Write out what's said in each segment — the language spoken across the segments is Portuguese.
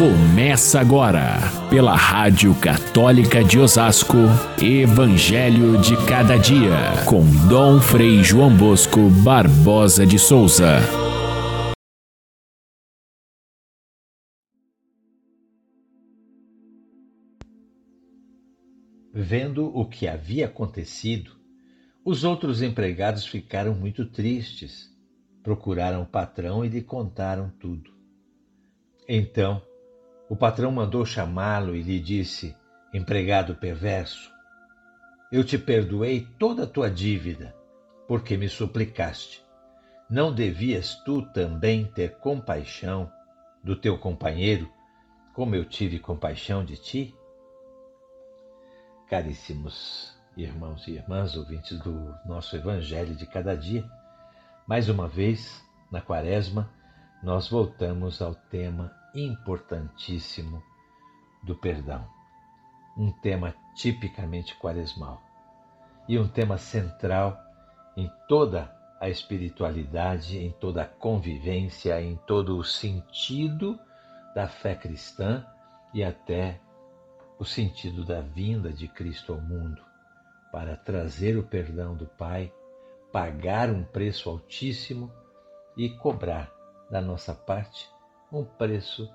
Começa agora, pela Rádio Católica de Osasco, Evangelho de Cada Dia, com Dom Frei João Bosco Barbosa de Souza. Vendo o que havia acontecido, os outros empregados ficaram muito tristes. Procuraram o patrão e lhe contaram tudo. Então, o patrão mandou chamá-lo e lhe disse: Empregado perverso, eu te perdoei toda a tua dívida, porque me suplicaste. Não devias tu também ter compaixão do teu companheiro, como eu tive compaixão de ti? Caríssimos irmãos e irmãs, ouvintes do nosso Evangelho de cada dia, mais uma vez, na Quaresma, nós voltamos ao tema importantíssimo do perdão. Um tema tipicamente quaresmal e um tema central em toda a espiritualidade, em toda a convivência, em todo o sentido da fé cristã e até o sentido da vinda de Cristo ao mundo para trazer o perdão do Pai, pagar um preço altíssimo e cobrar da nossa parte um preço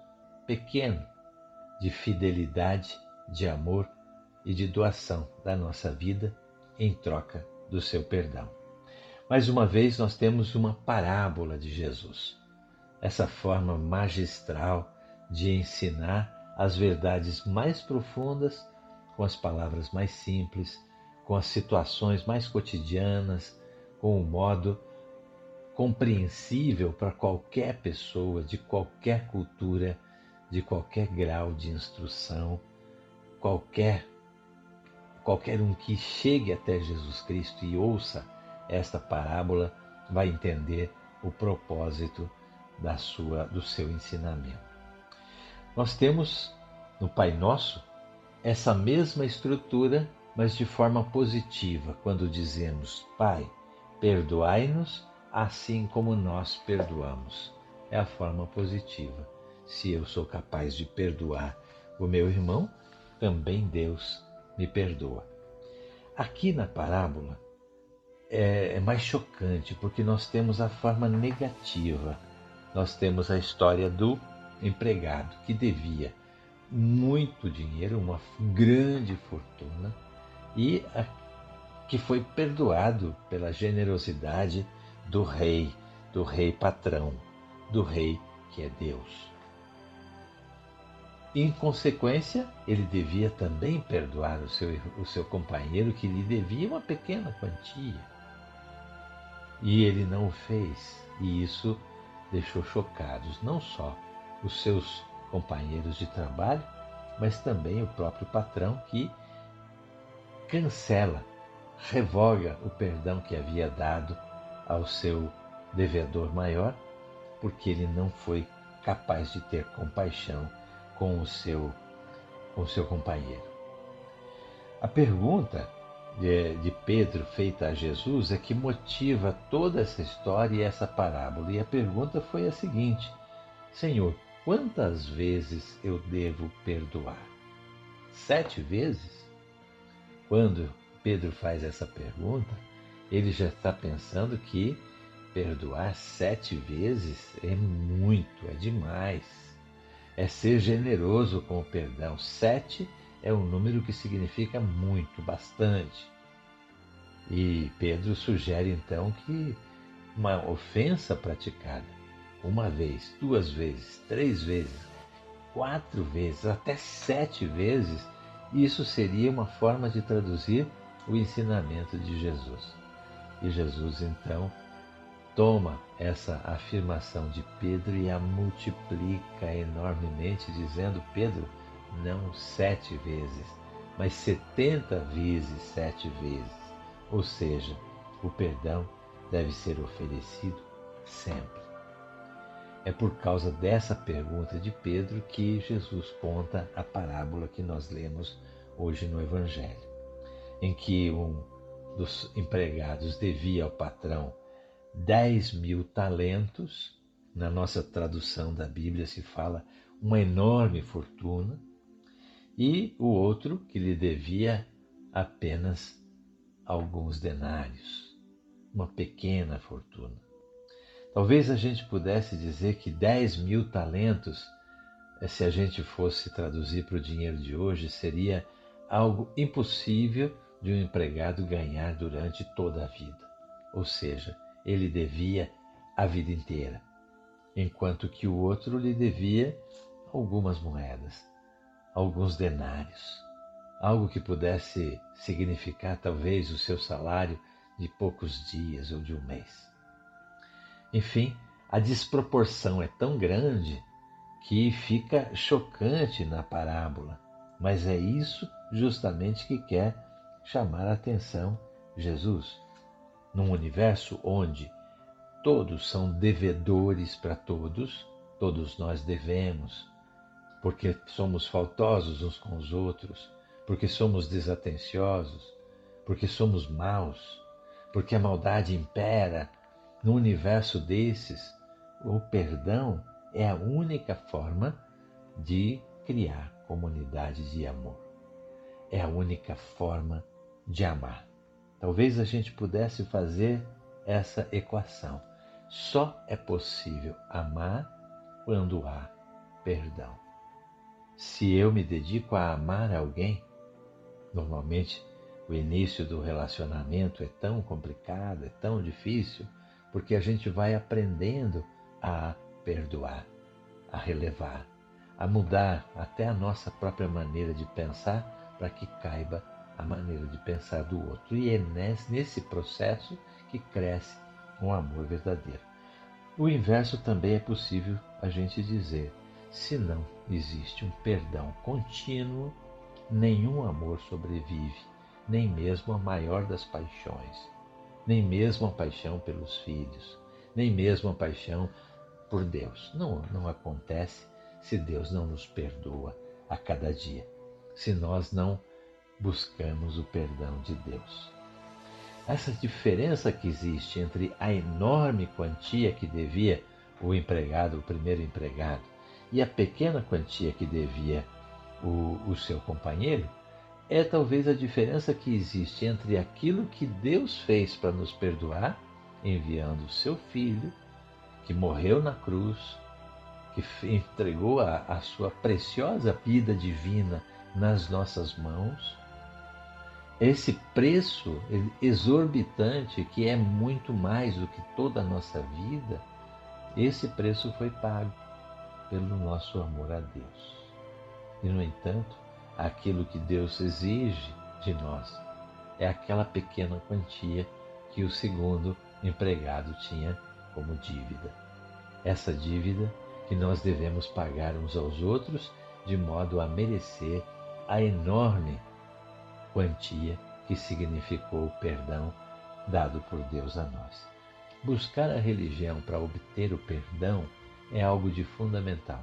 pequeno de fidelidade, de amor e de doação da nossa vida em troca do seu perdão. Mais uma vez, nós temos uma parábola de Jesus, essa forma magistral de ensinar as verdades mais profundas com as palavras mais simples, com as situações mais cotidianas, com o modo compreensível para qualquer pessoa, de qualquer cultura, de qualquer grau de instrução, qualquer qualquer um que chegue até Jesus Cristo e ouça esta parábola vai entender o propósito da sua do seu ensinamento. Nós temos no Pai Nosso essa mesma estrutura, mas de forma positiva, quando dizemos: Pai, perdoai-nos assim como nós perdoamos. É a forma positiva. Se eu sou capaz de perdoar o meu irmão, também Deus me perdoa. Aqui na parábola é, é mais chocante porque nós temos a forma negativa. Nós temos a história do empregado que devia muito dinheiro, uma grande fortuna, e a, que foi perdoado pela generosidade do rei, do rei patrão, do rei que é Deus. Em consequência, ele devia também perdoar o seu, o seu companheiro que lhe devia uma pequena quantia. E ele não o fez, e isso deixou chocados não só os seus companheiros de trabalho, mas também o próprio patrão que cancela, revoga o perdão que havia dado ao seu devedor maior, porque ele não foi capaz de ter compaixão com o seu, com o seu companheiro. A pergunta de, de Pedro feita a Jesus é que motiva toda essa história e essa parábola. E a pergunta foi a seguinte: Senhor, quantas vezes eu devo perdoar? Sete vezes? Quando Pedro faz essa pergunta, ele já está pensando que perdoar sete vezes é muito, é demais. É ser generoso com o perdão. Sete é um número que significa muito, bastante. E Pedro sugere então que uma ofensa praticada uma vez, duas vezes, três vezes, quatro vezes, até sete vezes, isso seria uma forma de traduzir o ensinamento de Jesus. E Jesus então toma essa afirmação de Pedro e a multiplica enormemente, dizendo: Pedro, não sete vezes, mas setenta vezes sete vezes. Ou seja, o perdão deve ser oferecido sempre. É por causa dessa pergunta de Pedro que Jesus conta a parábola que nós lemos hoje no Evangelho, em que um dos empregados devia ao patrão 10 mil talentos. Na nossa tradução da Bíblia se fala uma enorme fortuna, e o outro que lhe devia apenas alguns denários, uma pequena fortuna. Talvez a gente pudesse dizer que 10 mil talentos, eh, se a gente fosse traduzir para o dinheiro de hoje, seria algo impossível de um empregado ganhar durante toda a vida. Ou seja, ele devia a vida inteira, enquanto que o outro lhe devia algumas moedas, alguns denários, algo que pudesse significar talvez o seu salário de poucos dias ou de um mês. Enfim, a desproporção é tão grande que fica chocante na parábola, mas é isso justamente que quer chamar a atenção Jesus. Num universo onde todos são devedores para todos, todos nós devemos, porque somos faltosos uns com os outros, porque somos desatenciosos, porque somos maus, porque a maldade impera. No universo desses, o perdão é a única forma de criar comunidade de amor. É a única forma de amar. Talvez a gente pudesse fazer essa equação. Só é possível amar quando há perdão. Se eu me dedico a amar alguém, Normalmente, o início do relacionamento é tão complicado, é tão difícil, porque a gente vai aprendendo a perdoar, a relevar, a mudar até a nossa própria maneira de pensar para que caiba a maneira de pensar do outro. E é nesse processo que cresce um amor verdadeiro. O inverso também é possível a gente dizer: se não existe um perdão contínuo, nenhum amor sobrevive, nem mesmo a maior das paixões, nem mesmo a paixão pelos filhos, nem mesmo a paixão por Deus. Não, não acontece se Deus não nos perdoa a cada dia, se nós não buscamos o perdão de Deus. Essa diferença que existe entre a enorme quantia que devia o empregado, o primeiro empregado, e a pequena quantia que devia o, o seu companheiro, é talvez a diferença que existe entre aquilo que Deus fez para nos perdoar, enviando o seu Filho, que morreu na cruz, que entregou a, a sua preciosa vida divina nas nossas mãos, esse preço exorbitante, que é muito mais do que toda a nossa vida, esse preço foi pago pelo nosso amor a Deus. E, no entanto, aquilo que Deus exige de nós é aquela pequena quantia que o segundo empregado tinha como dívida. Essa dívida que nós devemos pagar uns aos outros de modo a merecer a enorme quantia que significou o perdão dado por Deus a nós. Buscar a religião para obter o perdão é algo de fundamental.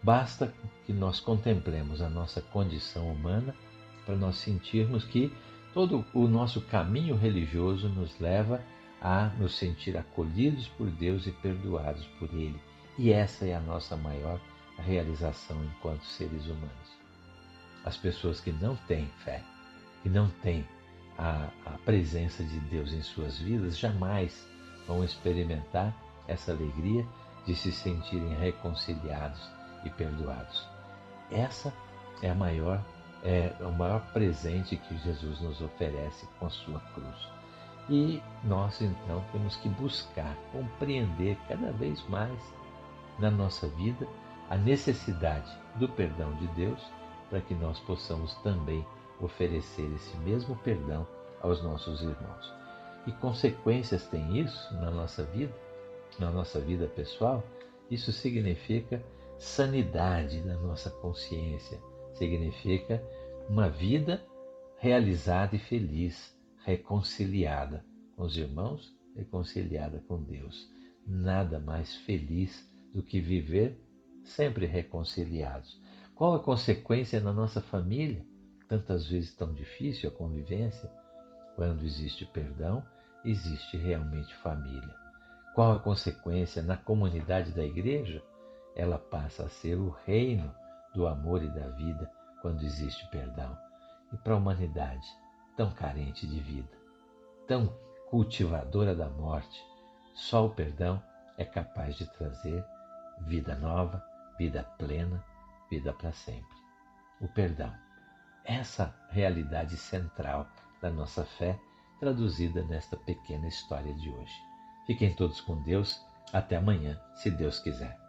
Basta que nós contemplemos a nossa condição humana para nós sentirmos que todo o nosso caminho religioso nos leva a nos sentir acolhidos por Deus e perdoados por Ele. E essa é a nossa maior realização enquanto seres humanos. As pessoas que não têm fé, que não têm a, a presença de Deus em suas vidas, jamais vão experimentar essa alegria de se sentirem reconciliados e perdoados. Essa é a maior é o maior presente que Jesus nos oferece com a sua cruz. E nós então temos que buscar compreender cada vez mais na nossa vida a necessidade do perdão de Deus para que nós possamos também oferecer esse mesmo perdão aos nossos irmãos. E consequências tem isso na nossa vida, na nossa vida pessoal? Isso significa sanidade da nossa consciência. Significa uma vida realizada e feliz, reconciliada com os irmãos, reconciliada com Deus. Nada mais feliz do que viver sempre reconciliados. Qual a consequência na nossa família? Tantas vezes tão difícil a convivência. Quando existe perdão, existe realmente família. Qual a consequência na comunidade da igreja? ela passa a ser o reino do amor e da vida quando existe perdão. E para a humanidade, tão carente de vida, tão cultivadora da morte, só o perdão é capaz de trazer vida nova, vida plena, vida para sempre. O perdão. Essa realidade central da nossa fé, traduzida nesta pequena história de hoje. Fiquem todos com Deus. Até amanhã, se Deus quiser.